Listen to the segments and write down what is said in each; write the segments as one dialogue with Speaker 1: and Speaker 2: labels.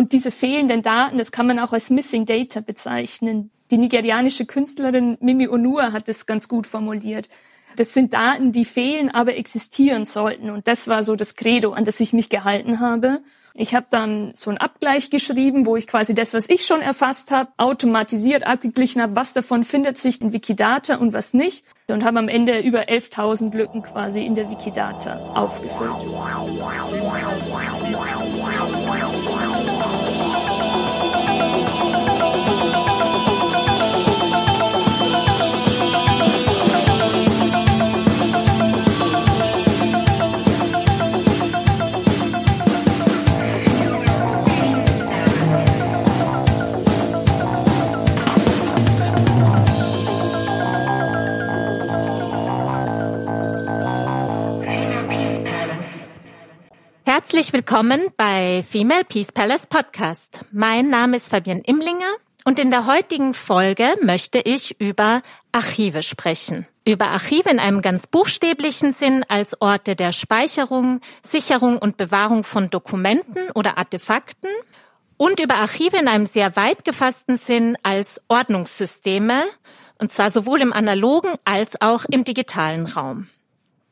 Speaker 1: Und diese fehlenden Daten, das kann man auch als Missing Data bezeichnen. Die nigerianische Künstlerin Mimi Onua hat es ganz gut formuliert. Das sind Daten, die fehlen, aber existieren sollten. Und das war so das Credo, an das ich mich gehalten habe. Ich habe dann so einen Abgleich geschrieben, wo ich quasi das, was ich schon erfasst habe, automatisiert abgeglichen habe, was davon findet sich in Wikidata und was nicht. Und habe am Ende über 11.000 Lücken quasi in der Wikidata aufgefüllt.
Speaker 2: Herzlich willkommen bei Female Peace Palace Podcast. Mein Name ist Fabian Imlinger und in der heutigen Folge möchte ich über Archive sprechen. Über Archive in einem ganz buchstäblichen Sinn als Orte der Speicherung, Sicherung und Bewahrung von Dokumenten oder Artefakten und über Archive in einem sehr weit gefassten Sinn als Ordnungssysteme, und zwar sowohl im analogen als auch im digitalen Raum.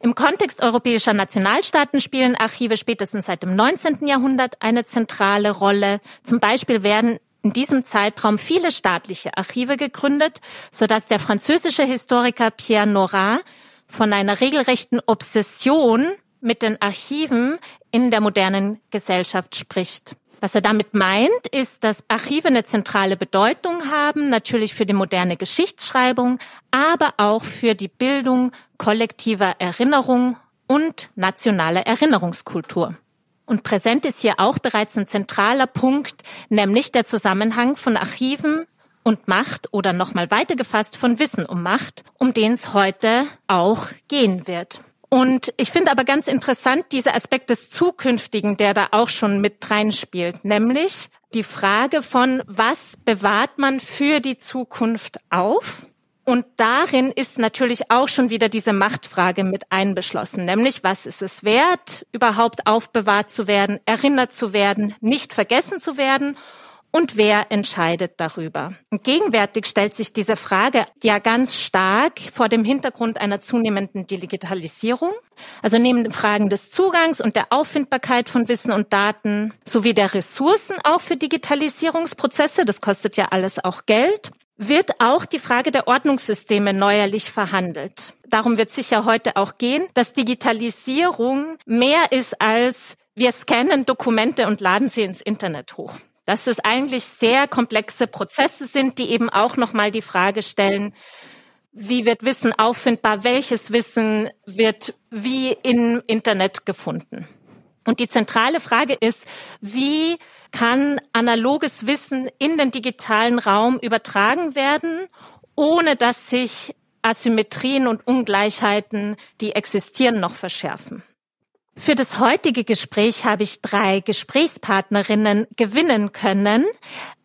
Speaker 2: Im Kontext europäischer Nationalstaaten spielen Archive spätestens seit dem 19. Jahrhundert eine zentrale Rolle. Zum Beispiel werden in diesem Zeitraum viele staatliche Archive gegründet, sodass der französische Historiker Pierre Nora von einer regelrechten Obsession mit den Archiven in der modernen Gesellschaft spricht. Was er damit meint, ist, dass Archive eine zentrale Bedeutung haben, natürlich für die moderne Geschichtsschreibung, aber auch für die Bildung kollektiver Erinnerung und nationaler Erinnerungskultur. Und präsent ist hier auch bereits ein zentraler Punkt, nämlich der Zusammenhang von Archiven und Macht oder nochmal weiter gefasst von Wissen um Macht, um den es heute auch gehen wird. Und ich finde aber ganz interessant dieser Aspekt des Zukünftigen, der da auch schon mit reinspielt, nämlich die Frage von, was bewahrt man für die Zukunft auf? Und darin ist natürlich auch schon wieder diese Machtfrage mit einbeschlossen, nämlich was ist es wert, überhaupt aufbewahrt zu werden, erinnert zu werden, nicht vergessen zu werden und wer entscheidet darüber? Und gegenwärtig stellt sich diese Frage ja ganz stark vor dem Hintergrund einer zunehmenden Digitalisierung, also neben den Fragen des Zugangs und der Auffindbarkeit von Wissen und Daten sowie der Ressourcen auch für Digitalisierungsprozesse, das kostet ja alles auch Geld, wird auch die Frage der Ordnungssysteme neuerlich verhandelt. Darum wird sicher heute auch gehen, dass Digitalisierung mehr ist als wir scannen Dokumente und laden sie ins Internet hoch dass es eigentlich sehr komplexe Prozesse sind, die eben auch nochmal die Frage stellen, wie wird Wissen auffindbar, welches Wissen wird wie im Internet gefunden. Und die zentrale Frage ist, wie kann analoges Wissen in den digitalen Raum übertragen werden, ohne dass sich Asymmetrien und Ungleichheiten, die existieren, noch verschärfen. Für das heutige Gespräch habe ich drei Gesprächspartnerinnen gewinnen können.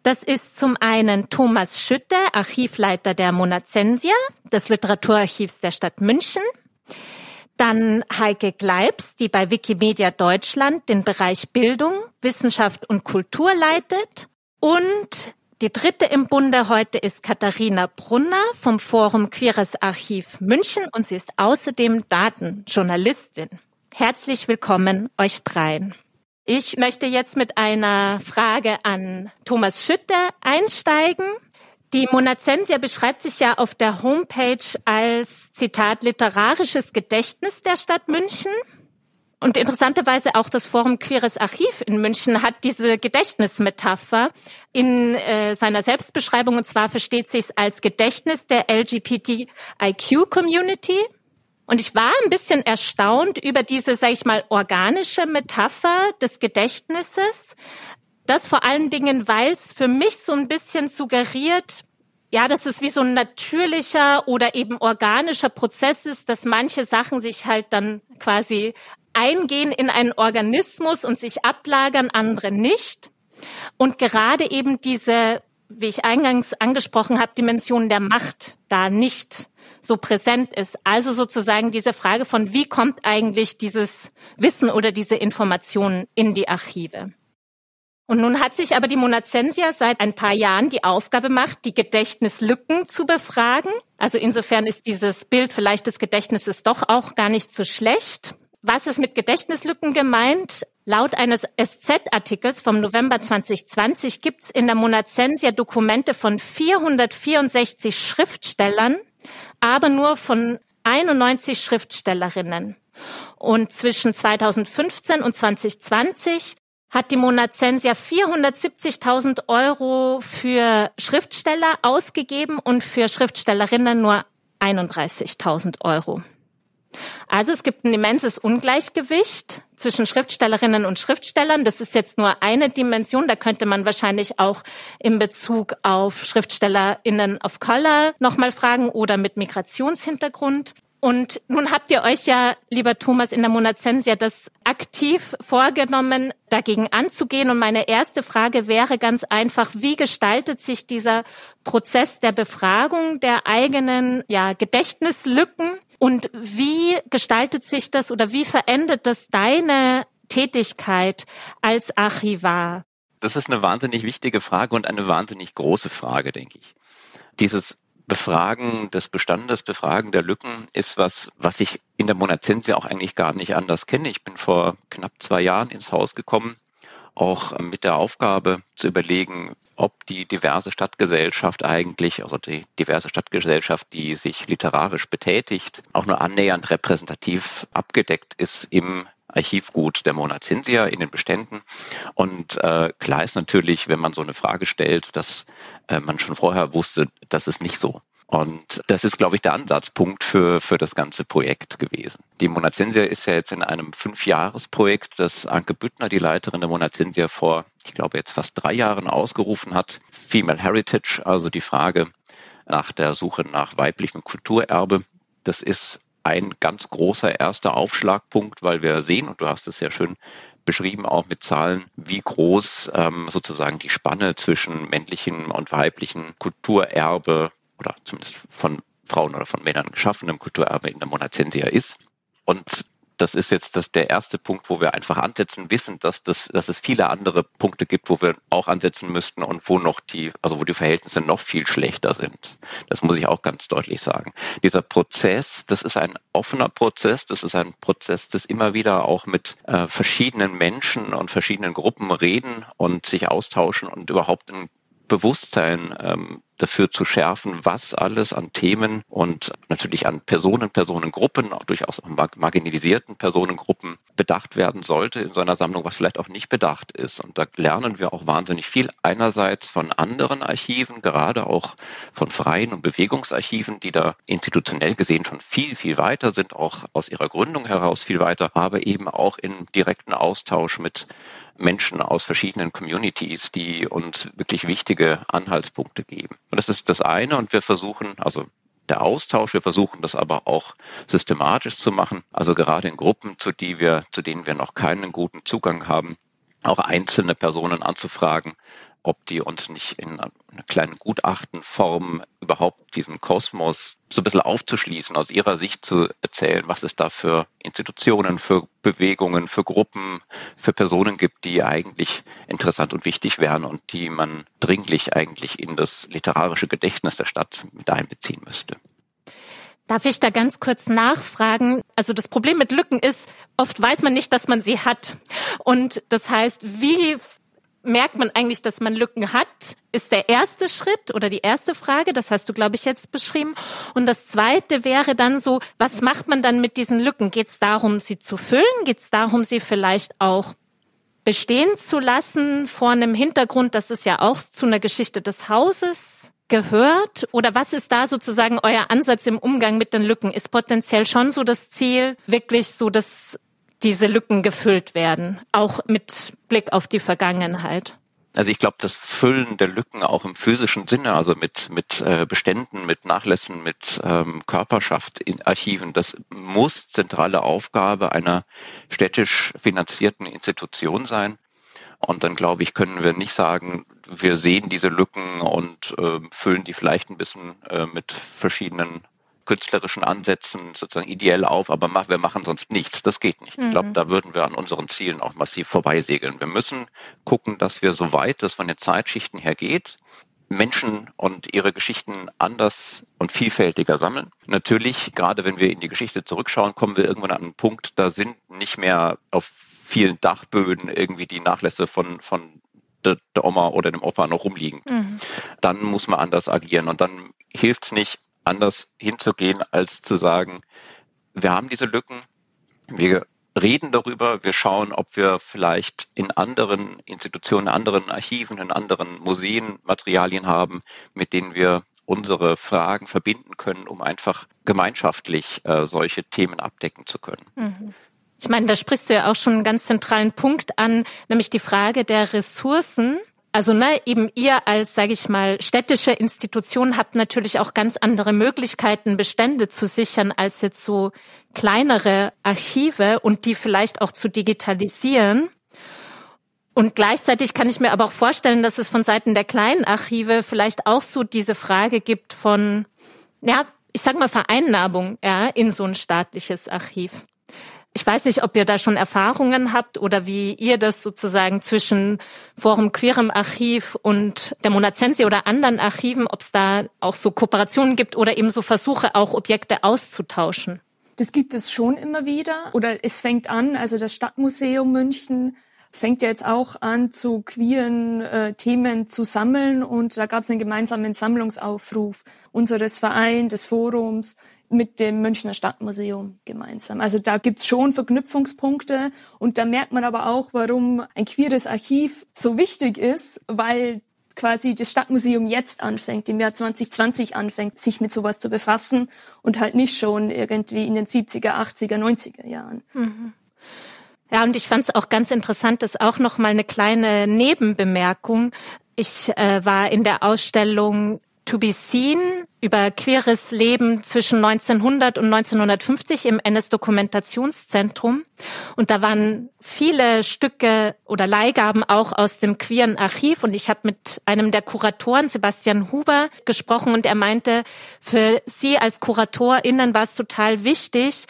Speaker 2: Das ist zum einen Thomas Schütte, Archivleiter der Monazensia, des Literaturarchivs der Stadt München. Dann Heike Gleibs, die bei Wikimedia Deutschland den Bereich Bildung, Wissenschaft und Kultur leitet. Und die dritte im Bunde heute ist Katharina Brunner vom Forum Queeres Archiv München und sie ist außerdem Datenjournalistin. Herzlich willkommen euch dreien. Ich möchte jetzt mit einer Frage an Thomas Schütte einsteigen. Die Monazensia beschreibt sich ja auf der Homepage als Zitat literarisches Gedächtnis der Stadt München. Und interessanterweise auch das Forum Queeres Archiv in München hat diese Gedächtnismetapher in äh, seiner Selbstbeschreibung und zwar versteht sich es als Gedächtnis der LGBTIQ Community. Und ich war ein bisschen erstaunt über diese, sag ich mal, organische Metapher des Gedächtnisses. Das vor allen Dingen, weil es für mich so ein bisschen suggeriert, ja, dass es wie so ein natürlicher oder eben organischer Prozess ist, dass manche Sachen sich halt dann quasi eingehen in einen Organismus und sich ablagern, andere nicht. Und gerade eben diese, wie ich eingangs angesprochen habe, Dimension der Macht da nicht so präsent ist. Also sozusagen diese Frage von, wie kommt eigentlich dieses Wissen oder diese Information in die Archive? Und nun hat sich aber die Monacensia seit ein paar Jahren die Aufgabe gemacht, die Gedächtnislücken zu befragen. Also insofern ist dieses Bild vielleicht des Gedächtnisses doch auch gar nicht so schlecht. Was ist mit Gedächtnislücken gemeint? Laut eines SZ-Artikels vom November 2020 gibt es in der Monacensia Dokumente von 464 Schriftstellern, aber nur von 91 Schriftstellerinnen. Und zwischen 2015 und 2020 hat die Monacensia 470.000 Euro für Schriftsteller ausgegeben und für Schriftstellerinnen nur 31.000 Euro. Also es gibt ein immenses Ungleichgewicht zwischen Schriftstellerinnen und Schriftstellern. Das ist jetzt nur eine Dimension. Da könnte man wahrscheinlich auch in Bezug auf Schriftstellerinnen of Color nochmal fragen oder mit Migrationshintergrund. Und nun habt ihr euch ja, lieber Thomas, in der Monazensia das aktiv vorgenommen, dagegen anzugehen. Und meine erste Frage wäre ganz einfach, wie gestaltet sich dieser Prozess der Befragung der eigenen ja, Gedächtnislücken? Und wie gestaltet sich das oder wie verändert das deine Tätigkeit als Archivar?
Speaker 3: Das ist eine wahnsinnig wichtige Frage und eine wahnsinnig große Frage, denke ich. Dieses Befragen des Bestandes, Befragen der Lücken ist was, was ich in der Monazensia auch eigentlich gar nicht anders kenne. Ich bin vor knapp zwei Jahren ins Haus gekommen, auch mit der Aufgabe zu überlegen, ob die diverse Stadtgesellschaft eigentlich, also die diverse Stadtgesellschaft, die sich literarisch betätigt, auch nur annähernd repräsentativ abgedeckt ist im Archivgut der Monacensia in den Beständen. Und äh, klar ist natürlich, wenn man so eine Frage stellt, dass äh, man schon vorher wusste, das ist nicht so. Und das ist, glaube ich, der Ansatzpunkt für, für das ganze Projekt gewesen. Die Monacensia ist ja jetzt in einem Fünfjahresprojekt, das Anke Büttner, die Leiterin der Monacensia, vor, ich glaube, jetzt fast drei Jahren ausgerufen hat. Female Heritage, also die Frage nach der Suche nach weiblichem Kulturerbe. Das ist ein ganz großer erster Aufschlagpunkt, weil wir sehen, und du hast es sehr schön beschrieben, auch mit Zahlen, wie groß ähm, sozusagen die Spanne zwischen männlichen und weiblichen Kulturerbe oder zumindest von Frauen oder von Männern geschaffenem Kulturerbe in der Monacensia ist. Und das ist jetzt das, der erste Punkt, wo wir einfach ansetzen, wissen, dass, das, dass es viele andere Punkte gibt, wo wir auch ansetzen müssten und wo noch die, also wo die Verhältnisse noch viel schlechter sind. Das muss ich auch ganz deutlich sagen. Dieser Prozess, das ist ein offener Prozess, das ist ein Prozess, das immer wieder auch mit äh, verschiedenen Menschen und verschiedenen Gruppen reden und sich austauschen und überhaupt ein Bewusstsein ähm, dafür zu schärfen, was alles an Themen und natürlich an Personen, Personengruppen, auch durchaus marginalisierten Personengruppen bedacht werden sollte in so einer Sammlung, was vielleicht auch nicht bedacht ist. Und da lernen wir auch wahnsinnig viel einerseits von anderen Archiven, gerade auch von freien und Bewegungsarchiven, die da institutionell gesehen schon viel, viel weiter sind, auch aus ihrer Gründung heraus viel weiter, aber eben auch in direkten Austausch mit Menschen aus verschiedenen Communities, die uns wirklich wichtige Anhaltspunkte geben. Und das ist das eine. Und wir versuchen, also der Austausch. Wir versuchen das aber auch systematisch zu machen. Also gerade in Gruppen, zu, die wir, zu denen wir noch keinen guten Zugang haben, auch einzelne Personen anzufragen, ob die uns nicht in einer kleinen Gutachtenform überhaupt diesen Kosmos so ein bisschen aufzuschließen, aus ihrer Sicht zu erzählen, was es da für Institutionen, für Bewegungen, für Gruppen, für Personen gibt, die eigentlich interessant und wichtig wären und die man dringlich eigentlich in das literarische Gedächtnis der Stadt mit einbeziehen müsste.
Speaker 2: Darf ich da ganz kurz nachfragen? Also das Problem mit Lücken ist, oft weiß man nicht, dass man sie hat. Und das heißt, wie merkt man eigentlich, dass man Lücken hat, ist der erste Schritt oder die erste Frage. Das hast du, glaube ich, jetzt beschrieben. Und das zweite wäre dann so, was macht man dann mit diesen Lücken? Geht es darum, sie zu füllen? Geht es darum, sie vielleicht auch bestehen zu lassen vor einem Hintergrund, dass es ja auch zu einer Geschichte des Hauses gehört? Oder was ist da sozusagen euer Ansatz im Umgang mit den Lücken? Ist potenziell schon so das Ziel, wirklich so das diese Lücken gefüllt werden, auch mit Blick auf die Vergangenheit?
Speaker 3: Also ich glaube, das Füllen der Lücken auch im physischen Sinne, also mit, mit äh, Beständen, mit Nachlässen, mit ähm, Körperschaft in Archiven, das muss zentrale Aufgabe einer städtisch finanzierten Institution sein. Und dann glaube ich, können wir nicht sagen, wir sehen diese Lücken und äh, füllen die vielleicht ein bisschen äh, mit verschiedenen künstlerischen Ansätzen sozusagen ideell auf, aber wir machen sonst nichts. Das geht nicht. Mhm. Ich glaube, da würden wir an unseren Zielen auch massiv vorbeisegeln. Wir müssen gucken, dass wir so weit das von den Zeitschichten her geht, Menschen und ihre Geschichten anders und vielfältiger sammeln. Natürlich, gerade wenn wir in die Geschichte zurückschauen, kommen wir irgendwann an einen Punkt, da sind nicht mehr auf vielen Dachböden irgendwie die Nachlässe von, von der, der Oma oder dem Opa noch rumliegen. Mhm. Dann muss man anders agieren und dann hilft es nicht, anders hinzugehen, als zu sagen, wir haben diese Lücken, wir reden darüber, wir schauen, ob wir vielleicht in anderen Institutionen, in anderen Archiven, in anderen Museen Materialien haben, mit denen wir unsere Fragen verbinden können, um einfach gemeinschaftlich äh, solche Themen abdecken zu können.
Speaker 2: Mhm. Ich meine, da sprichst du ja auch schon einen ganz zentralen Punkt an, nämlich die Frage der Ressourcen. Also ne, eben ihr als, sage ich mal, städtische Institution habt natürlich auch ganz andere Möglichkeiten, Bestände zu sichern, als jetzt so kleinere Archive und die vielleicht auch zu digitalisieren. Und gleichzeitig kann ich mir aber auch vorstellen, dass es von Seiten der kleinen Archive vielleicht auch so diese Frage gibt von, ja, ich sag mal Vereinnahmung, ja, in so ein staatliches Archiv. Ich weiß nicht, ob ihr da schon Erfahrungen habt oder wie ihr das sozusagen zwischen Forum Queerem Archiv und der Monazensi oder anderen Archiven, ob es da auch so Kooperationen gibt oder eben so Versuche, auch Objekte auszutauschen.
Speaker 1: Das gibt es schon immer wieder. Oder es fängt an, also das Stadtmuseum München fängt ja jetzt auch an, zu queeren äh, Themen zu sammeln. Und da gab es einen gemeinsamen Sammlungsaufruf unseres Vereins, des Forums, mit dem Münchner Stadtmuseum gemeinsam. Also da gibt's schon Verknüpfungspunkte und da merkt man aber auch, warum ein queeres Archiv so wichtig ist, weil quasi das Stadtmuseum jetzt anfängt, im Jahr 2020 anfängt, sich mit sowas zu befassen und halt nicht schon irgendwie in den 70er, 80er, 90er Jahren. Mhm.
Speaker 2: Ja, und ich fand es auch ganz interessant, dass auch noch mal eine kleine Nebenbemerkung. Ich äh, war in der Ausstellung To Be Seen über queeres Leben zwischen 1900 und 1950 im NS-Dokumentationszentrum. Und da waren viele Stücke oder Leihgaben auch aus dem queeren Archiv. Und ich habe mit einem der Kuratoren, Sebastian Huber, gesprochen und er meinte, für Sie als KuratorInnen war es total wichtig,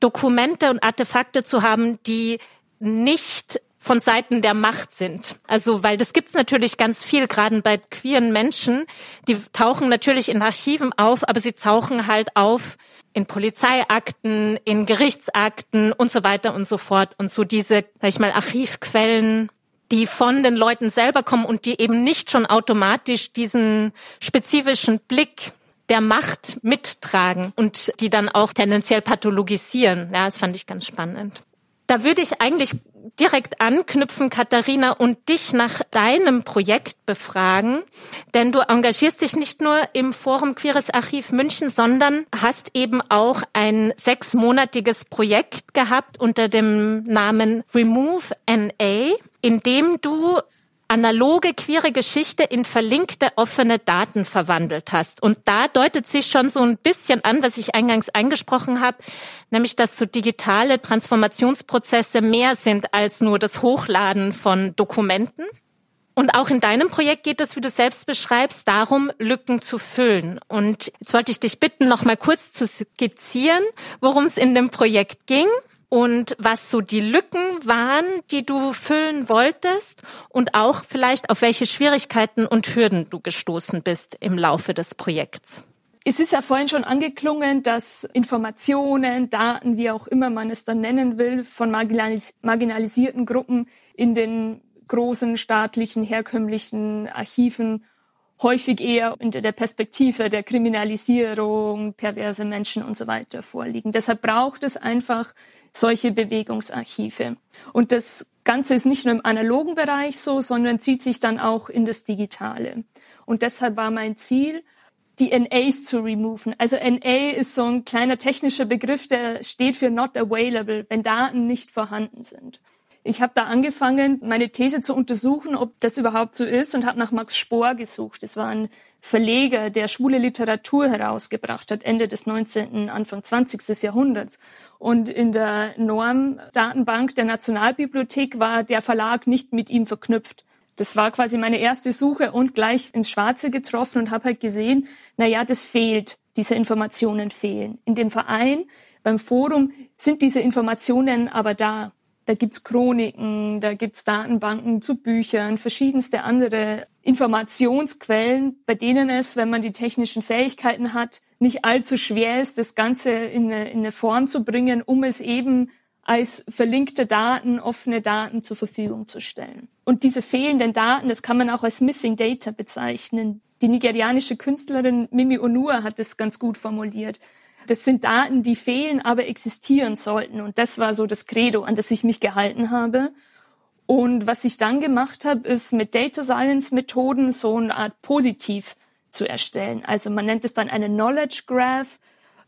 Speaker 2: Dokumente und Artefakte zu haben, die nicht von Seiten der Macht sind. Also, weil das gibt's natürlich ganz viel, gerade bei queeren Menschen. Die tauchen natürlich in Archiven auf, aber sie tauchen halt auf in Polizeiakten, in Gerichtsakten und so weiter und so fort. Und so diese, sag ich mal, Archivquellen, die von den Leuten selber kommen und die eben nicht schon automatisch diesen spezifischen Blick der Macht mittragen und die dann auch tendenziell pathologisieren. Ja, das fand ich ganz spannend. Da würde ich eigentlich direkt anknüpfen, Katharina, und dich nach deinem Projekt befragen. Denn du engagierst dich nicht nur im Forum Queeres Archiv München, sondern hast eben auch ein sechsmonatiges Projekt gehabt unter dem Namen Remove NA, in dem du analoge queere Geschichte in verlinkte offene Daten verwandelt hast. Und da deutet sich schon so ein bisschen an, was ich eingangs angesprochen habe, nämlich dass so digitale Transformationsprozesse mehr sind als nur das Hochladen von Dokumenten. Und auch in deinem Projekt geht es, wie du selbst beschreibst, darum, Lücken zu füllen. Und jetzt wollte ich dich bitten, noch mal kurz zu skizzieren, worum es in dem Projekt ging und was so die Lücken waren, die du füllen wolltest und auch vielleicht auf welche Schwierigkeiten und Hürden du gestoßen bist im Laufe des Projekts.
Speaker 1: Es ist ja vorhin schon angeklungen, dass Informationen, Daten, wie auch immer man es dann nennen will, von marginalis marginalisierten Gruppen in den großen staatlichen, herkömmlichen Archiven häufig eher unter der Perspektive der Kriminalisierung, perverse Menschen und so weiter vorliegen. Deshalb braucht es einfach solche Bewegungsarchive. Und das Ganze ist nicht nur im analogen Bereich so, sondern zieht sich dann auch in das Digitale. Und deshalb war mein Ziel, die NAs zu removen. Also NA ist so ein kleiner technischer Begriff, der steht für not available, wenn Daten nicht vorhanden sind. Ich habe da angefangen, meine These zu untersuchen, ob das überhaupt so ist und habe nach Max Spohr gesucht. Das war ein Verleger, der schwule Literatur herausgebracht hat, Ende des 19., Anfang 20. Jahrhunderts. Und in der Norm-Datenbank der Nationalbibliothek war der Verlag nicht mit ihm verknüpft. Das war quasi meine erste Suche und gleich ins Schwarze getroffen und habe halt gesehen, na ja, das fehlt, diese Informationen fehlen. In dem Verein, beim Forum sind diese Informationen aber da. Da gibt's Chroniken, da gibt's Datenbanken zu Büchern, verschiedenste andere Informationsquellen, bei denen es, wenn man die technischen Fähigkeiten hat, nicht allzu schwer ist, das Ganze in eine, in eine Form zu bringen, um es eben als verlinkte Daten, offene Daten zur Verfügung zu stellen. Und diese fehlenden Daten, das kann man auch als Missing Data bezeichnen. Die nigerianische Künstlerin Mimi Onua hat es ganz gut formuliert. Das sind Daten, die fehlen, aber existieren sollten. Und das war so das Credo, an das ich mich gehalten habe. Und was ich dann gemacht habe, ist mit Data Science Methoden so eine Art Positiv zu erstellen. Also man nennt es dann eine Knowledge Graph,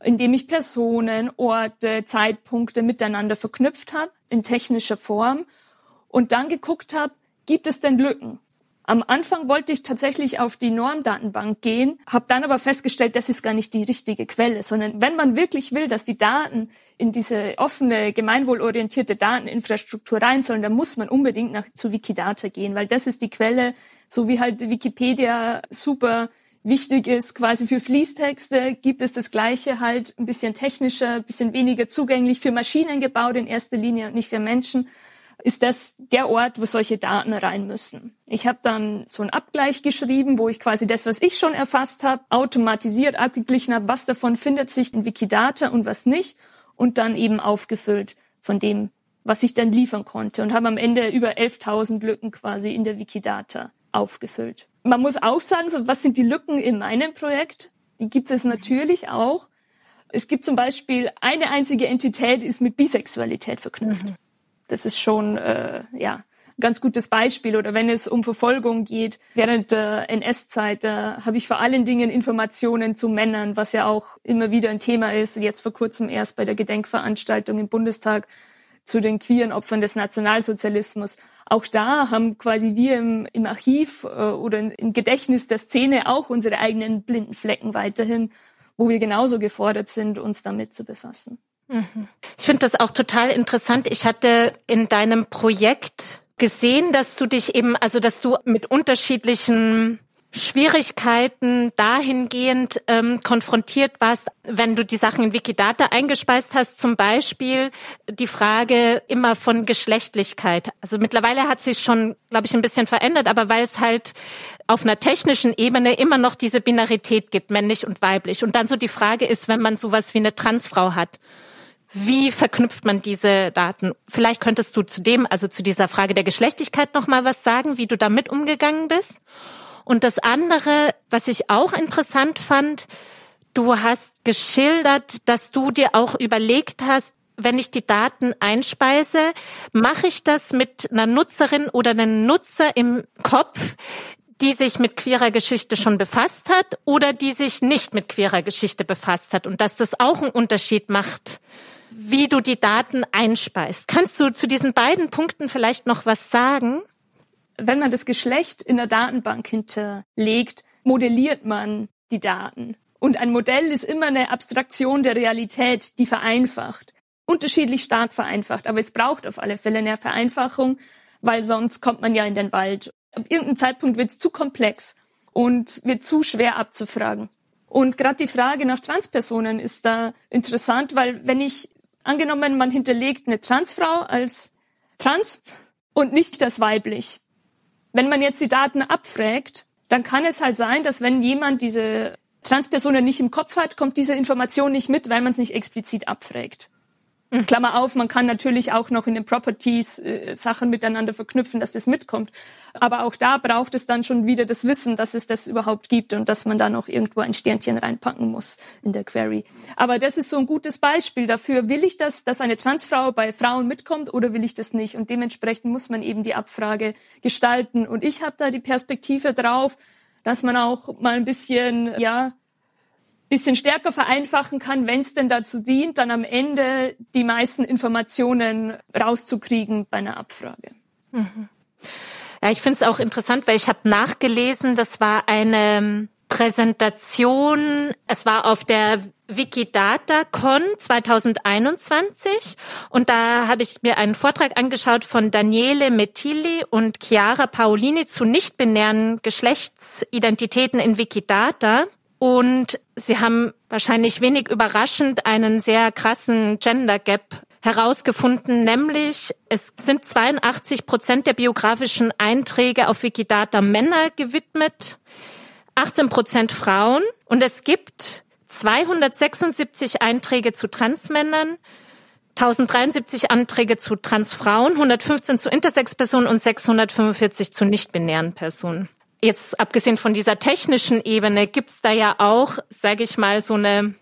Speaker 1: in dem ich Personen, Orte, Zeitpunkte miteinander verknüpft habe in technischer Form und dann geguckt habe, gibt es denn Lücken? Am Anfang wollte ich tatsächlich auf die Normdatenbank gehen, habe dann aber festgestellt, das ist gar nicht die richtige Quelle, sondern wenn man wirklich will, dass die Daten in diese offene, gemeinwohlorientierte Dateninfrastruktur rein sollen, dann muss man unbedingt nach zu Wikidata gehen, weil das ist die Quelle, so wie halt Wikipedia super wichtig ist, quasi für Fließtexte gibt es das Gleiche halt ein bisschen technischer, ein bisschen weniger zugänglich für Maschinen gebaut in erster Linie und nicht für Menschen ist das der Ort, wo solche Daten rein müssen. Ich habe dann so einen Abgleich geschrieben, wo ich quasi das, was ich schon erfasst habe, automatisiert abgeglichen habe, was davon findet sich in Wikidata und was nicht und dann eben aufgefüllt von dem, was ich dann liefern konnte und habe am Ende über 11.000 Lücken quasi in der Wikidata aufgefüllt. Man muss auch sagen, so, was sind die Lücken in meinem Projekt? Die gibt es natürlich auch. Es gibt zum Beispiel eine einzige Entität, ist mit Bisexualität verknüpft. Mhm. Das ist schon äh, ja ein ganz gutes Beispiel. Oder wenn es um Verfolgung geht, während der NS-Zeit, da habe ich vor allen Dingen Informationen zu Männern, was ja auch immer wieder ein Thema ist. Jetzt vor kurzem erst bei der Gedenkveranstaltung im Bundestag zu den queeren Opfern des Nationalsozialismus. Auch da haben quasi wir im, im Archiv äh, oder im Gedächtnis der Szene auch unsere eigenen blinden Flecken weiterhin, wo wir genauso gefordert sind, uns damit zu befassen.
Speaker 2: Ich finde das auch total interessant. Ich hatte in deinem Projekt gesehen, dass du dich eben, also dass du mit unterschiedlichen Schwierigkeiten dahingehend ähm, konfrontiert warst, wenn du die Sachen in Wikidata eingespeist hast, zum Beispiel die Frage immer von Geschlechtlichkeit. Also mittlerweile hat sich schon, glaube ich, ein bisschen verändert, aber weil es halt auf einer technischen Ebene immer noch diese Binarität gibt, männlich und weiblich. Und dann so die Frage ist, wenn man sowas wie eine Transfrau hat wie verknüpft man diese Daten? Vielleicht könntest du zu dem, also zu dieser Frage der Geschlechtlichkeit noch mal was sagen, wie du damit umgegangen bist. Und das andere, was ich auch interessant fand, du hast geschildert, dass du dir auch überlegt hast, wenn ich die Daten einspeise, mache ich das mit einer Nutzerin oder einem Nutzer im Kopf, die sich mit queerer Geschichte schon befasst hat oder die sich nicht mit queerer Geschichte befasst hat und dass das auch einen Unterschied macht wie du die Daten einspeist. Kannst du zu diesen beiden Punkten vielleicht noch was sagen?
Speaker 1: Wenn man das Geschlecht in der Datenbank hinterlegt, modelliert man die Daten. Und ein Modell ist immer eine Abstraktion der Realität, die vereinfacht. Unterschiedlich stark vereinfacht, aber es braucht auf alle Fälle eine Vereinfachung, weil sonst kommt man ja in den Wald. Ab irgendeinem Zeitpunkt wird es zu komplex und wird zu schwer abzufragen. Und gerade die Frage nach Transpersonen ist da interessant, weil wenn ich Angenommen, man hinterlegt eine Transfrau als trans und nicht das weiblich. Wenn man jetzt die Daten abfragt, dann kann es halt sein, dass wenn jemand diese Transpersonen nicht im Kopf hat, kommt diese Information nicht mit, weil man es nicht explizit abfragt. Mhm. Klammer auf, man kann natürlich auch noch in den Properties äh, Sachen miteinander verknüpfen, dass das mitkommt. Aber auch da braucht es dann schon wieder das Wissen, dass es das überhaupt gibt und dass man da noch irgendwo ein Sternchen reinpacken muss in der Query. Aber das ist so ein gutes Beispiel dafür. Will ich das, dass eine Transfrau bei Frauen mitkommt oder will ich das nicht? Und dementsprechend muss man eben die Abfrage gestalten. Und ich habe da die Perspektive drauf, dass man auch mal ein bisschen, ja, bisschen stärker vereinfachen kann, wenn es denn dazu dient, dann am Ende die meisten Informationen rauszukriegen bei einer Abfrage. Mhm.
Speaker 2: Ja, ich finde es auch interessant, weil ich habe nachgelesen, das war eine Präsentation, es war auf der WikiDataCon 2021 und da habe ich mir einen Vortrag angeschaut von Daniele Metilli und Chiara Paolini zu nicht-binären Geschlechtsidentitäten in Wikidata. Und sie haben wahrscheinlich wenig überraschend einen sehr krassen Gender Gap herausgefunden, nämlich es sind 82 Prozent der biografischen Einträge auf Wikidata Männer gewidmet, 18 Prozent Frauen und es gibt 276 Einträge zu Transmännern, 1073 Anträge zu Transfrauen, 115 zu Intersex-Personen und 645 zu nicht-binären Personen. Jetzt abgesehen von dieser technischen Ebene gibt's da ja auch, sage ich mal, so eine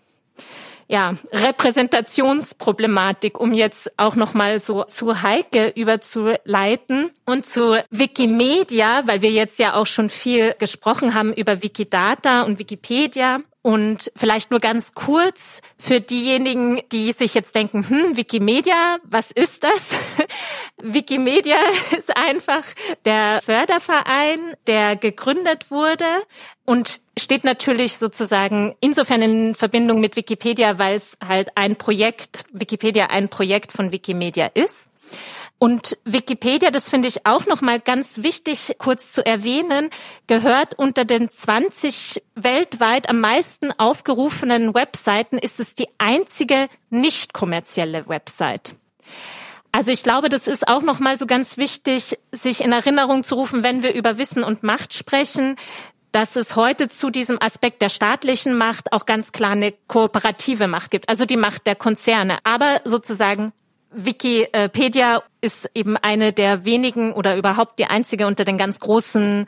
Speaker 2: ja, Repräsentationsproblematik, um jetzt auch nochmal so zu Heike überzuleiten und zu Wikimedia, weil wir jetzt ja auch schon viel gesprochen haben über Wikidata und Wikipedia. Und vielleicht nur ganz kurz für diejenigen, die sich jetzt denken, hm, Wikimedia, was ist das? Wikimedia ist einfach der Förderverein, der gegründet wurde und steht natürlich sozusagen insofern in Verbindung mit Wikipedia, weil es halt ein Projekt, Wikipedia ein Projekt von Wikimedia ist. Und Wikipedia, das finde ich auch noch mal ganz wichtig kurz zu erwähnen, gehört unter den 20 weltweit am meisten aufgerufenen Webseiten ist es die einzige nicht kommerzielle Website. Also ich glaube, das ist auch noch mal so ganz wichtig, sich in Erinnerung zu rufen, wenn wir über Wissen und Macht sprechen, dass es heute zu diesem Aspekt der staatlichen Macht auch ganz klar eine kooperative Macht gibt, also die Macht der Konzerne, aber sozusagen Wikipedia ist eben eine der wenigen oder überhaupt die einzige unter den ganz großen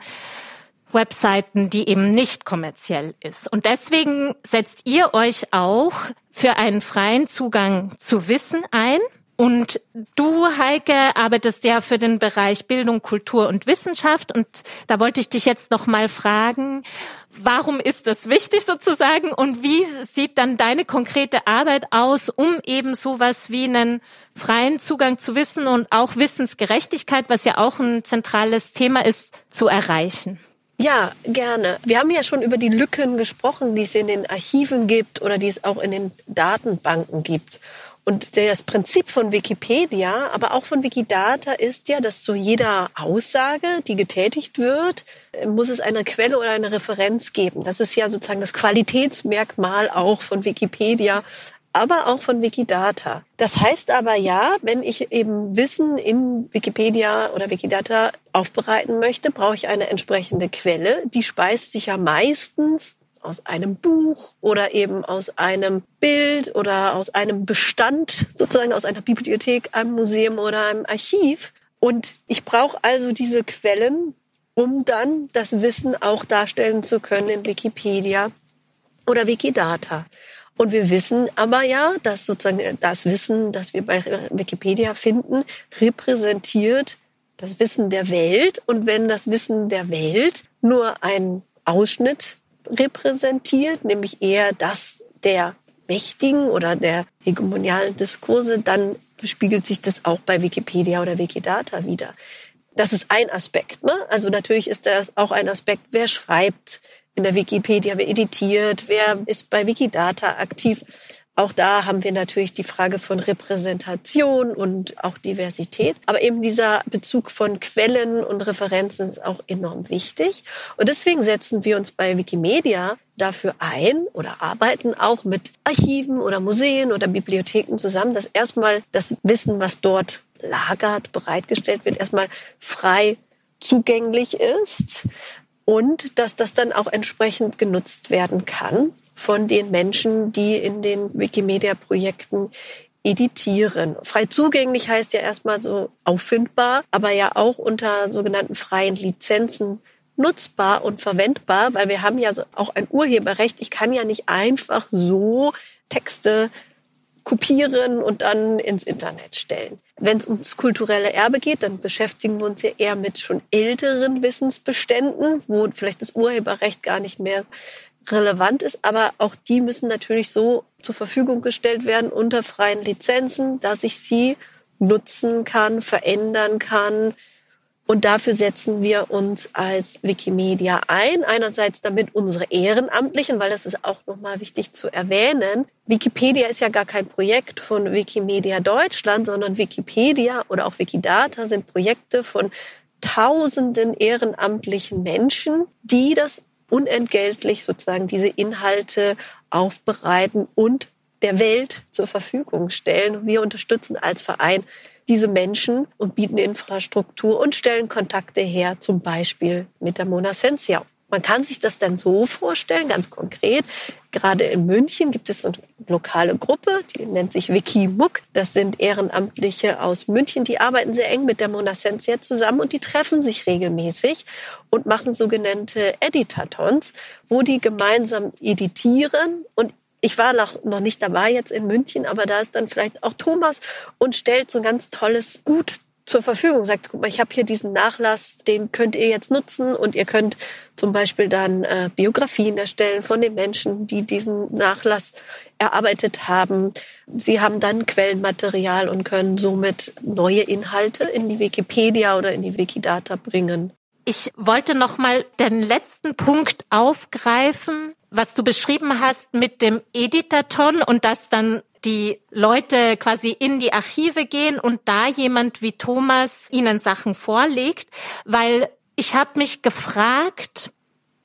Speaker 2: Webseiten, die eben nicht kommerziell ist. Und deswegen setzt ihr euch auch für einen freien Zugang zu Wissen ein. Und du, Heike, arbeitest ja für den Bereich Bildung, Kultur und Wissenschaft. Und da wollte ich dich jetzt noch mal fragen, warum ist das wichtig sozusagen und wie sieht dann deine konkrete Arbeit aus, um eben sowas wie einen freien Zugang zu Wissen und auch Wissensgerechtigkeit, was ja auch ein zentrales Thema ist, zu erreichen?
Speaker 4: Ja, gerne. Wir haben ja schon über die Lücken gesprochen, die es in den Archiven gibt oder die es auch in den Datenbanken gibt. Und das Prinzip von Wikipedia, aber auch von Wikidata ist ja, dass zu jeder Aussage, die getätigt wird, muss es eine Quelle oder eine Referenz geben. Das ist ja sozusagen das Qualitätsmerkmal auch von Wikipedia, aber auch von Wikidata. Das heißt aber ja, wenn ich eben Wissen in Wikipedia oder Wikidata aufbereiten möchte, brauche ich eine entsprechende Quelle. Die speist sich ja meistens aus einem Buch oder eben aus einem Bild oder aus einem Bestand, sozusagen aus einer Bibliothek, einem Museum oder einem Archiv. Und ich brauche also diese Quellen, um dann das Wissen auch darstellen zu können in Wikipedia oder Wikidata. Und wir wissen aber ja, dass sozusagen das Wissen, das wir bei Wikipedia finden, repräsentiert das Wissen der Welt. Und wenn das Wissen der Welt nur ein Ausschnitt repräsentiert, nämlich eher das der mächtigen oder der hegemonialen Diskurse, dann spiegelt sich das auch bei Wikipedia oder Wikidata wieder. Das ist ein Aspekt. Ne? Also natürlich ist das auch ein Aspekt, wer schreibt in der Wikipedia, wer editiert, wer ist bei Wikidata aktiv. Auch da haben wir natürlich die Frage von Repräsentation und auch Diversität. Aber eben dieser Bezug von Quellen und Referenzen ist auch enorm wichtig. Und deswegen setzen wir uns bei Wikimedia dafür ein oder arbeiten auch mit Archiven oder Museen oder Bibliotheken zusammen, dass erstmal das Wissen, was dort lagert, bereitgestellt wird, erstmal frei zugänglich ist und dass das dann auch entsprechend genutzt werden kann von den Menschen, die in den Wikimedia-Projekten editieren. Frei zugänglich heißt ja erstmal so auffindbar, aber ja auch unter sogenannten freien Lizenzen nutzbar und verwendbar, weil wir haben ja auch ein Urheberrecht. Ich kann ja nicht einfach so Texte kopieren und dann ins Internet stellen. Wenn es ums kulturelle Erbe geht, dann beschäftigen wir uns ja eher mit schon älteren Wissensbeständen, wo vielleicht das Urheberrecht gar nicht mehr relevant ist, aber auch die müssen natürlich so zur Verfügung gestellt werden unter freien Lizenzen, dass ich sie nutzen kann, verändern kann, Und dafür setzen wir uns als Wikimedia ein. Einerseits damit unsere Ehrenamtlichen, weil das ist auch nochmal wichtig zu erwähnen. Wikipedia ist ja gar kein Projekt von Wikimedia Deutschland, sondern Wikipedia oder auch Wikidata sind Projekte von tausenden ehrenamtlichen Menschen, die das unentgeltlich sozusagen diese Inhalte aufbereiten und der Welt zur Verfügung stellen. Wir unterstützen als Verein diese Menschen und bieten Infrastruktur und stellen Kontakte her, zum Beispiel mit der Mona Sensia. Man kann sich das dann so vorstellen, ganz konkret. Gerade in München gibt es eine lokale Gruppe, die nennt sich Wikimuk. Das sind Ehrenamtliche aus München, die arbeiten sehr eng mit der Mona Sensia zusammen und die treffen sich regelmäßig und machen sogenannte Editatons, wo die gemeinsam editieren und ich war noch nicht dabei jetzt in München, aber da ist dann vielleicht auch Thomas und stellt so ein ganz tolles Gut zur Verfügung. Sagt, guck mal, ich habe hier diesen Nachlass, den könnt ihr jetzt nutzen und ihr könnt zum Beispiel dann äh, Biografien erstellen von den Menschen, die diesen Nachlass erarbeitet haben. Sie haben dann Quellenmaterial und können somit neue Inhalte in die Wikipedia oder in die Wikidata bringen.
Speaker 2: Ich wollte noch mal den letzten Punkt aufgreifen, was du beschrieben hast mit dem Editaton und dass dann die Leute quasi in die Archive gehen und da jemand wie Thomas ihnen Sachen vorlegt, weil ich habe mich gefragt,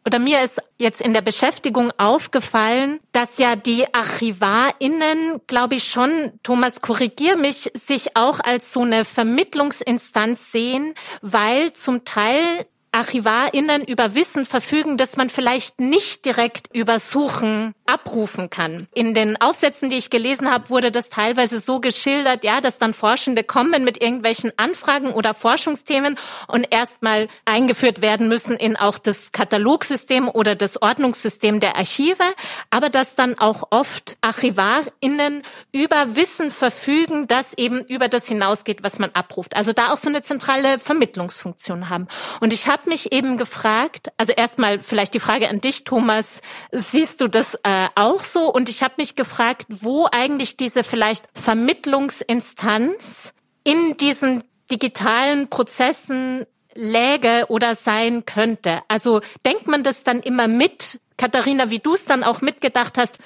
Speaker 2: oder mir ist jetzt in der Beschäftigung aufgefallen, dass ja die ArchivarInnen, glaube ich schon, Thomas, korrigier mich, sich auch als so eine Vermittlungsinstanz sehen, weil zum Teil ArchivarInnen über Wissen verfügen, das man vielleicht nicht direkt über Suchen abrufen kann. In den Aufsätzen, die ich gelesen habe, wurde das teilweise so geschildert, ja, dass dann Forschende kommen mit irgendwelchen Anfragen oder Forschungsthemen und erstmal eingeführt werden müssen in auch das Katalogsystem oder das Ordnungssystem der Archive, aber dass dann auch oft ArchivarInnen über Wissen verfügen, das eben über das hinausgeht, was man abruft. Also da auch so eine zentrale Vermittlungsfunktion haben. Und ich habe mich eben gefragt, also erstmal vielleicht die Frage an dich, Thomas, siehst du das äh, auch so? Und ich habe mich gefragt, wo eigentlich diese vielleicht Vermittlungsinstanz in diesen digitalen Prozessen läge oder sein könnte. Also denkt man das dann immer mit, Katharina, wie du es dann auch mitgedacht hast?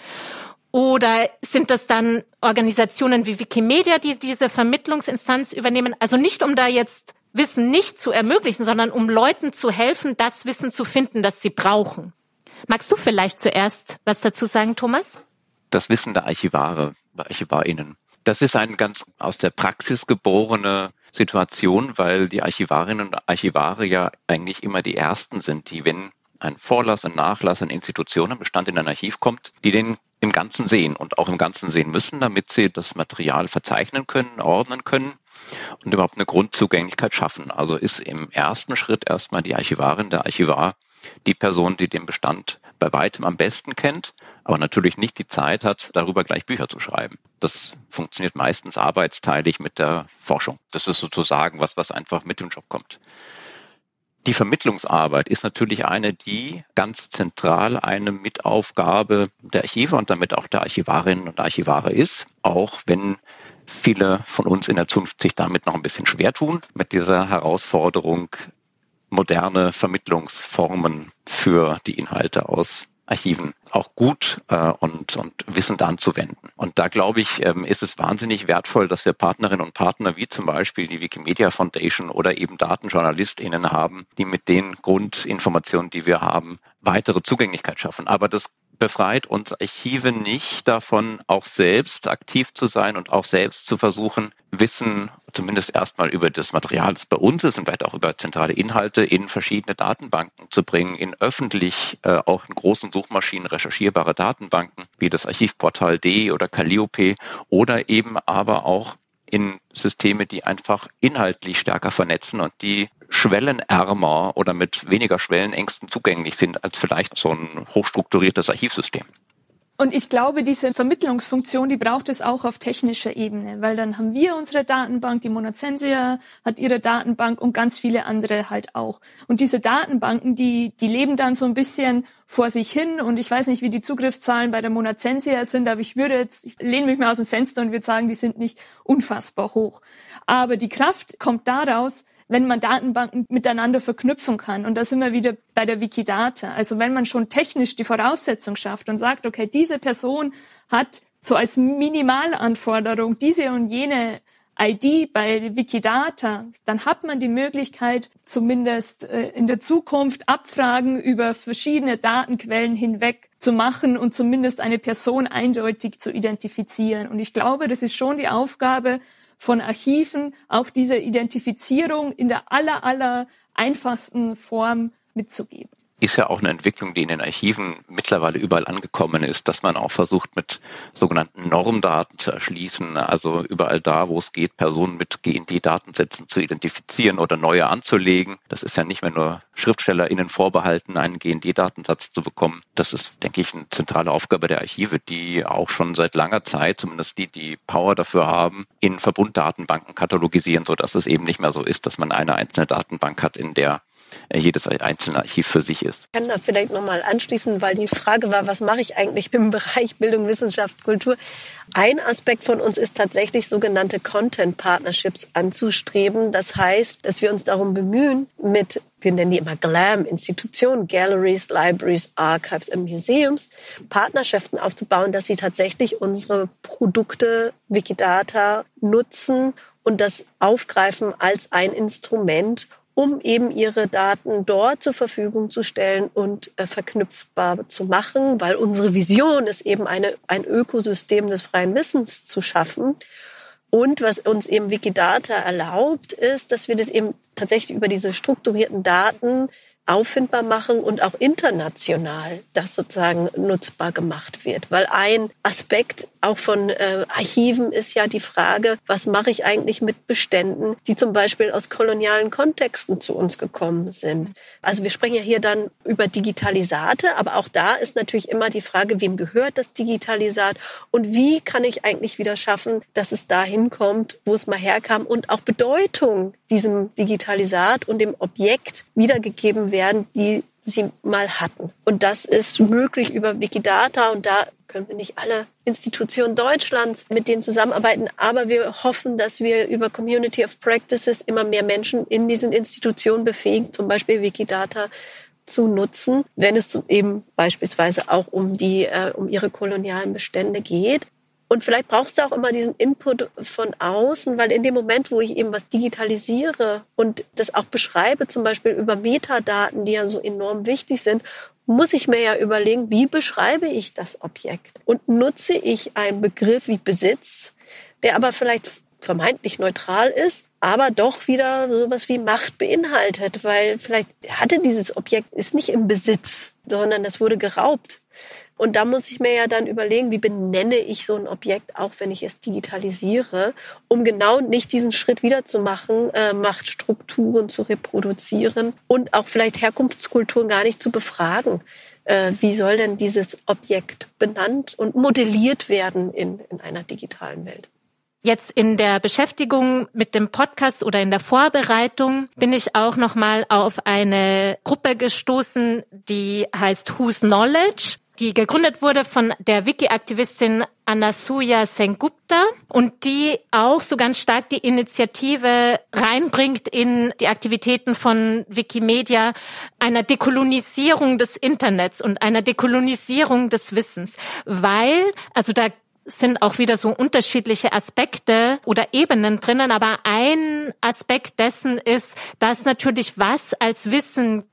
Speaker 2: Oder sind das dann Organisationen wie Wikimedia, die diese Vermittlungsinstanz übernehmen? Also nicht, um da jetzt Wissen nicht zu ermöglichen, sondern um Leuten zu helfen, das Wissen zu finden, das sie brauchen. Magst du vielleicht zuerst was dazu sagen, Thomas?
Speaker 3: Das Wissen der Archivare, ArchivarInnen. Das ist eine ganz aus der Praxis geborene Situation, weil die Archivarinnen und Archivare ja eigentlich immer die Ersten sind, die, wenn ein Vorlass, ein Nachlass, ein Institutionenbestand in ein Archiv kommt, die den im Ganzen sehen und auch im Ganzen sehen müssen, damit sie das Material verzeichnen können, ordnen können und überhaupt eine Grundzugänglichkeit schaffen. Also ist im ersten Schritt erstmal die Archivarin, der Archivar, die Person, die den Bestand bei weitem am besten kennt, aber natürlich nicht die Zeit hat, darüber gleich Bücher zu schreiben. Das funktioniert meistens arbeitsteilig mit der Forschung. Das ist sozusagen was, was einfach mit dem Job kommt. Die Vermittlungsarbeit ist natürlich eine, die ganz zentral eine Mitaufgabe der Archive und damit auch der Archivarinnen und Archivare ist, auch wenn viele von uns in der Zukunft sich damit noch ein bisschen schwer tun, mit dieser Herausforderung, moderne Vermittlungsformen für die Inhalte aus Archiven auch gut äh, und, und wissend anzuwenden. Und da glaube ich, ähm, ist es wahnsinnig wertvoll, dass wir Partnerinnen und Partner wie zum Beispiel die Wikimedia Foundation oder eben DatenjournalistInnen haben, die mit den Grundinformationen, die wir haben, weitere Zugänglichkeit schaffen. Aber das befreit uns Archive nicht davon, auch selbst aktiv zu sein und auch selbst zu versuchen, Wissen zumindest erstmal über das Material, das bei uns ist und vielleicht auch über zentrale Inhalte in verschiedene Datenbanken zu bringen, in öffentlich äh, auch in großen Suchmaschinen recherchierbare Datenbanken wie das Archivportal D oder Calliope oder eben aber auch in Systeme, die einfach inhaltlich stärker vernetzen und die schwellenärmer oder mit weniger Schwellenängsten zugänglich sind als vielleicht so ein hochstrukturiertes Archivsystem.
Speaker 1: Und ich glaube, diese Vermittlungsfunktion, die braucht es auch auf technischer Ebene, weil dann haben wir unsere Datenbank, die Monocensia hat ihre Datenbank und ganz viele andere halt auch. Und diese Datenbanken, die, die leben dann so ein bisschen vor sich hin und ich weiß nicht, wie die Zugriffszahlen bei der Monocensia sind, aber ich würde jetzt, ich lehne mich mal aus dem Fenster und würde sagen, die sind nicht unfassbar hoch. Aber die Kraft kommt daraus, wenn man Datenbanken miteinander verknüpfen kann. Und da sind wir wieder bei der Wikidata. Also wenn man schon technisch die Voraussetzung schafft und sagt, okay, diese Person hat so als Minimalanforderung diese und jene ID bei Wikidata, dann hat man die Möglichkeit, zumindest äh, in der Zukunft Abfragen über verschiedene Datenquellen hinweg zu machen und zumindest eine Person eindeutig zu identifizieren. Und ich glaube, das ist schon die Aufgabe von Archiven, auch diese Identifizierung in der aller, aller einfachsten Form mitzugeben
Speaker 3: ist ja auch eine Entwicklung, die in den Archiven mittlerweile überall angekommen ist, dass man auch versucht, mit sogenannten Normdaten zu erschließen, also überall da, wo es geht, Personen mit GND-Datensätzen zu identifizieren oder neue anzulegen. Das ist ja nicht mehr nur SchriftstellerInnen vorbehalten, einen GND-Datensatz zu bekommen. Das ist, denke ich, eine zentrale Aufgabe der Archive, die auch schon seit langer Zeit, zumindest die, die Power dafür haben, in Verbunddatenbanken katalogisieren, sodass es eben nicht mehr so ist, dass man eine einzelne Datenbank hat, in der jedes einzelne Archiv für sich ist.
Speaker 4: Ich kann da vielleicht nochmal anschließen, weil die Frage war, was mache ich eigentlich im Bereich Bildung, Wissenschaft, Kultur? Ein Aspekt von uns ist tatsächlich sogenannte Content Partnerships anzustreben. Das heißt, dass wir uns darum bemühen, mit, wir nennen die immer GLAM, Institutionen, Galleries, Libraries, Archives und Museums, Partnerschaften aufzubauen, dass sie tatsächlich unsere Produkte, Wikidata nutzen und das aufgreifen als ein Instrument, um eben ihre Daten dort zur Verfügung zu stellen und äh, verknüpfbar zu machen, weil unsere Vision ist eben eine, ein Ökosystem des freien Wissens zu schaffen. Und was uns eben Wikidata erlaubt, ist, dass wir das eben tatsächlich über diese strukturierten Daten auffindbar machen und auch international das sozusagen nutzbar gemacht wird. Weil ein Aspekt auch von äh, Archiven ist ja die Frage, was mache ich eigentlich mit Beständen, die zum Beispiel aus kolonialen Kontexten zu uns gekommen sind. Also wir sprechen ja hier dann über Digitalisate, aber auch da ist natürlich immer die Frage, wem gehört das Digitalisat und wie kann ich eigentlich wieder schaffen, dass es dahin kommt, wo es mal herkam und auch Bedeutung diesem Digitalisat und dem Objekt wiedergegeben werden, die sie mal hatten. Und das ist möglich über Wikidata und da können wir nicht alle Institutionen Deutschlands mit denen zusammenarbeiten, aber wir hoffen, dass wir über Community of Practices immer mehr Menschen in diesen Institutionen befähigen, zum Beispiel Wikidata zu nutzen, wenn es eben beispielsweise auch um die äh, um ihre kolonialen Bestände geht. Und vielleicht brauchst du auch immer diesen Input von außen, weil in dem Moment, wo ich eben was digitalisiere und das auch beschreibe, zum Beispiel über Metadaten, die ja so enorm wichtig sind, muss ich mir ja überlegen, wie beschreibe ich das Objekt? Und nutze ich einen Begriff wie Besitz, der aber vielleicht vermeintlich neutral ist, aber doch wieder sowas wie Macht beinhaltet, weil vielleicht hatte dieses Objekt, ist nicht im Besitz, sondern es wurde geraubt. Und da muss ich mir ja dann überlegen, wie benenne ich so ein Objekt, auch wenn ich es digitalisiere, um genau nicht diesen Schritt wieder zu machen, äh, Machtstrukturen zu reproduzieren und auch vielleicht Herkunftskulturen gar nicht zu befragen. Äh, wie soll denn dieses Objekt benannt und modelliert werden in, in einer digitalen Welt?
Speaker 2: Jetzt in der Beschäftigung mit dem Podcast oder in der Vorbereitung bin ich auch noch mal auf eine Gruppe gestoßen, die heißt Whose Knowledge die gegründet wurde von der Wiki-Aktivistin Anasuya Sengupta und die auch so ganz stark die Initiative reinbringt in die Aktivitäten von Wikimedia einer Dekolonisierung des Internets und einer Dekolonisierung des Wissens, weil, also da sind auch wieder so unterschiedliche Aspekte oder Ebenen drinnen, aber ein Aspekt dessen ist, dass natürlich was als Wissen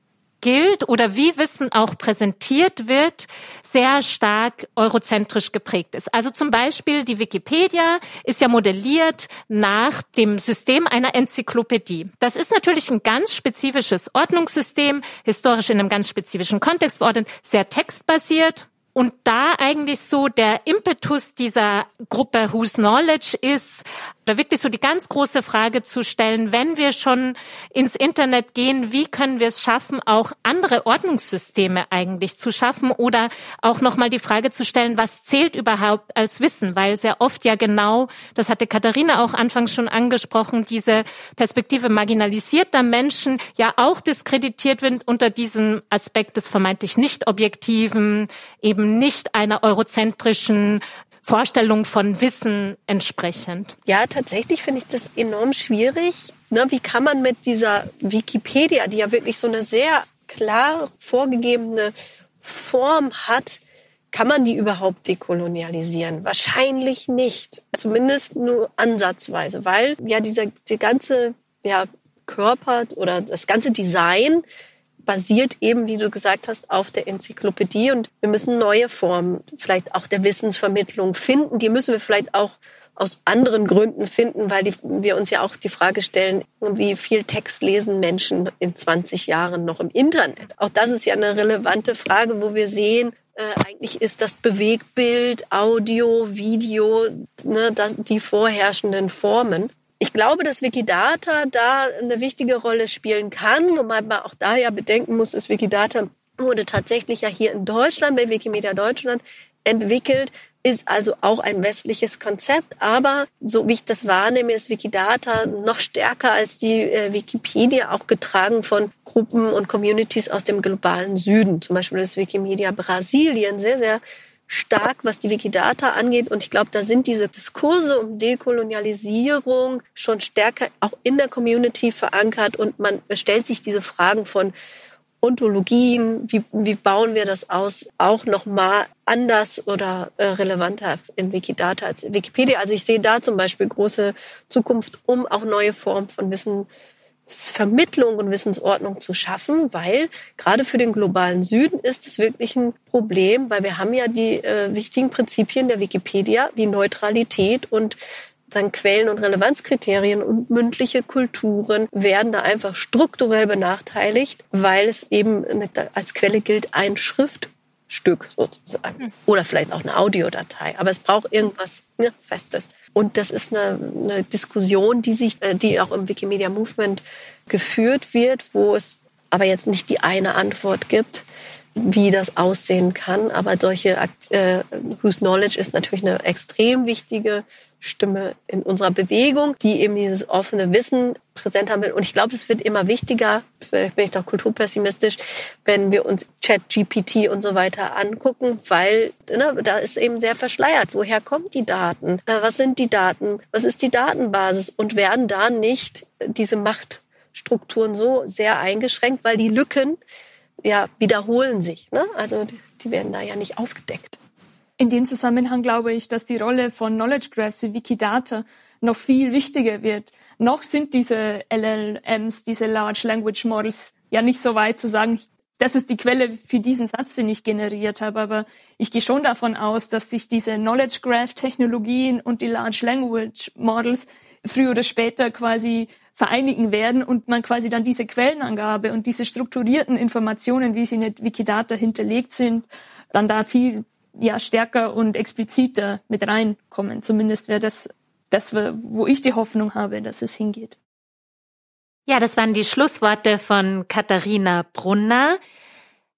Speaker 2: gilt oder wie Wissen auch präsentiert wird, sehr stark eurozentrisch geprägt ist. Also zum Beispiel die Wikipedia ist ja modelliert nach dem System einer Enzyklopädie. Das ist natürlich ein ganz spezifisches Ordnungssystem, historisch in einem ganz spezifischen Kontext verordnet, sehr textbasiert, und da eigentlich so der Impetus dieser Gruppe Whose Knowledge ist, da wirklich so die ganz große Frage zu stellen, wenn wir schon ins Internet gehen, wie können wir es schaffen, auch andere Ordnungssysteme eigentlich zu schaffen oder auch nochmal die Frage zu stellen, was zählt überhaupt als Wissen, weil sehr oft ja genau, das hatte Katharina auch anfangs schon angesprochen, diese Perspektive marginalisierter Menschen ja auch diskreditiert wird unter diesem Aspekt des vermeintlich nicht objektiven, eben nicht einer eurozentrischen Vorstellung von Wissen entsprechend?
Speaker 4: Ja, tatsächlich finde ich das enorm schwierig. ne, wie kann man mit dieser Wikipedia, die ja wirklich so eine sehr klar vorgegebene Form hat, kann man die überhaupt dekolonialisieren? Wahrscheinlich nicht. Zumindest nur ansatzweise, weil ja dieser, die ganze ja, Körper oder das ganze Design basiert eben, wie du gesagt hast, auf der Enzyklopädie und wir müssen neue Formen vielleicht auch der Wissensvermittlung finden. Die müssen wir vielleicht auch aus anderen Gründen finden, weil die, wir uns ja auch die Frage stellen, wie viel Text lesen Menschen in 20 Jahren noch im Internet? Auch das ist ja eine relevante Frage, wo wir sehen, äh, eigentlich ist das Bewegbild, Audio, Video ne, das, die vorherrschenden Formen. Ich glaube, dass Wikidata da eine wichtige Rolle spielen kann, wobei man auch da ja bedenken muss, dass Wikidata wurde tatsächlich ja hier in Deutschland, bei Wikimedia Deutschland, entwickelt, ist also auch ein westliches Konzept, aber so wie ich das wahrnehme, ist Wikidata noch stärker als die äh, Wikipedia auch getragen von Gruppen und Communities aus dem globalen Süden. Zum Beispiel ist Wikimedia Brasilien sehr, sehr stark, was die Wikidata angeht. Und ich glaube, da sind diese Diskurse um Dekolonialisierung schon stärker auch in der Community verankert und man stellt sich diese Fragen von Ontologien, wie, wie bauen wir das aus, auch nochmal anders oder äh, relevanter in Wikidata als Wikipedia. Also ich sehe da zum Beispiel große Zukunft, um auch neue Formen von Wissen Vermittlung und Wissensordnung zu schaffen, weil gerade für den globalen Süden ist es wirklich ein Problem, weil wir haben ja die äh, wichtigen Prinzipien der Wikipedia wie Neutralität und dann Quellen- und Relevanzkriterien und mündliche Kulturen werden da einfach strukturell benachteiligt, weil es eben als Quelle gilt ein Schriftstück sozusagen hm. oder vielleicht auch eine Audiodatei. Aber es braucht irgendwas ne, Festes. Und das ist eine, eine Diskussion, die sich, äh, die auch im Wikimedia Movement geführt wird, wo es aber jetzt nicht die eine Antwort gibt, wie das aussehen kann. Aber solche, äh, Whose Knowledge ist natürlich eine extrem wichtige Stimme in unserer Bewegung, die eben dieses offene Wissen präsent haben will. Und ich glaube, es wird immer wichtiger, vielleicht bin ich doch kulturpessimistisch, wenn wir uns Chat-GPT und so weiter angucken, weil ne, da ist eben sehr verschleiert. Woher kommen die Daten? Äh, was sind die Daten? Was ist die Datenbasis? Und werden da nicht diese Machtstrukturen so sehr eingeschränkt, weil die Lücken ja wiederholen sich. Ne? Also die, werden da ja nicht aufgedeckt.
Speaker 1: In dem Zusammenhang glaube ich, dass die Rolle von Knowledge Graphs wie Wikidata noch viel wichtiger wird. Noch sind diese LLMs, diese Large Language Models ja nicht so weit zu sagen, das ist die Quelle für diesen Satz, den ich generiert habe. Aber ich gehe schon davon aus, dass sich diese Knowledge Graph Technologien und die Large Language Models früher oder später quasi vereinigen werden und man quasi dann diese Quellenangabe und diese strukturierten Informationen, wie sie in Wikidata hinterlegt sind, dann da viel ja stärker und expliziter mit reinkommen. Zumindest wäre das das, wo ich die Hoffnung habe, dass es hingeht.
Speaker 2: Ja, das waren die Schlussworte von Katharina Brunner.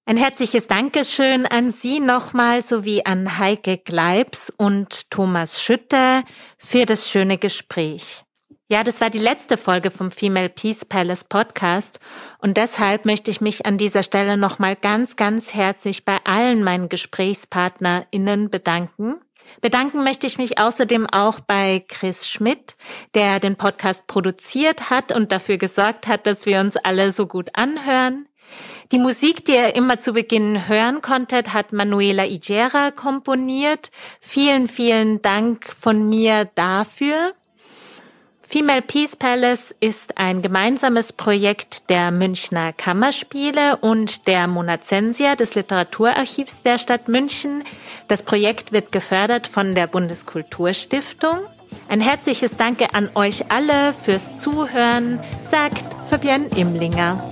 Speaker 2: Ein herzliches Dankeschön an Sie nochmal sowie an Heike Gleibs und Thomas Schütter für das schöne Gespräch. Ja, das war die letzte Folge vom Female Peace Palace Podcast und deshalb möchte ich mich an dieser Stelle nochmal ganz, ganz herzlich bei allen meinen GesprächspartnerInnen bedanken. Bedanken möchte ich mich außerdem auch bei Chris Schmidt, der den Podcast produziert hat und dafür gesorgt hat, dass wir uns alle so gut anhören. Die Musik, die ihr immer zu Beginn hören konntet, hat Manuela Igera komponiert. Vielen, vielen Dank von mir dafür. Female Peace Palace ist ein gemeinsames Projekt der Münchner Kammerspiele und der Monazensia des Literaturarchivs der Stadt München. Das Projekt wird gefördert von der Bundeskulturstiftung. Ein herzliches Danke an euch alle fürs Zuhören, sagt Fabienne Imlinger.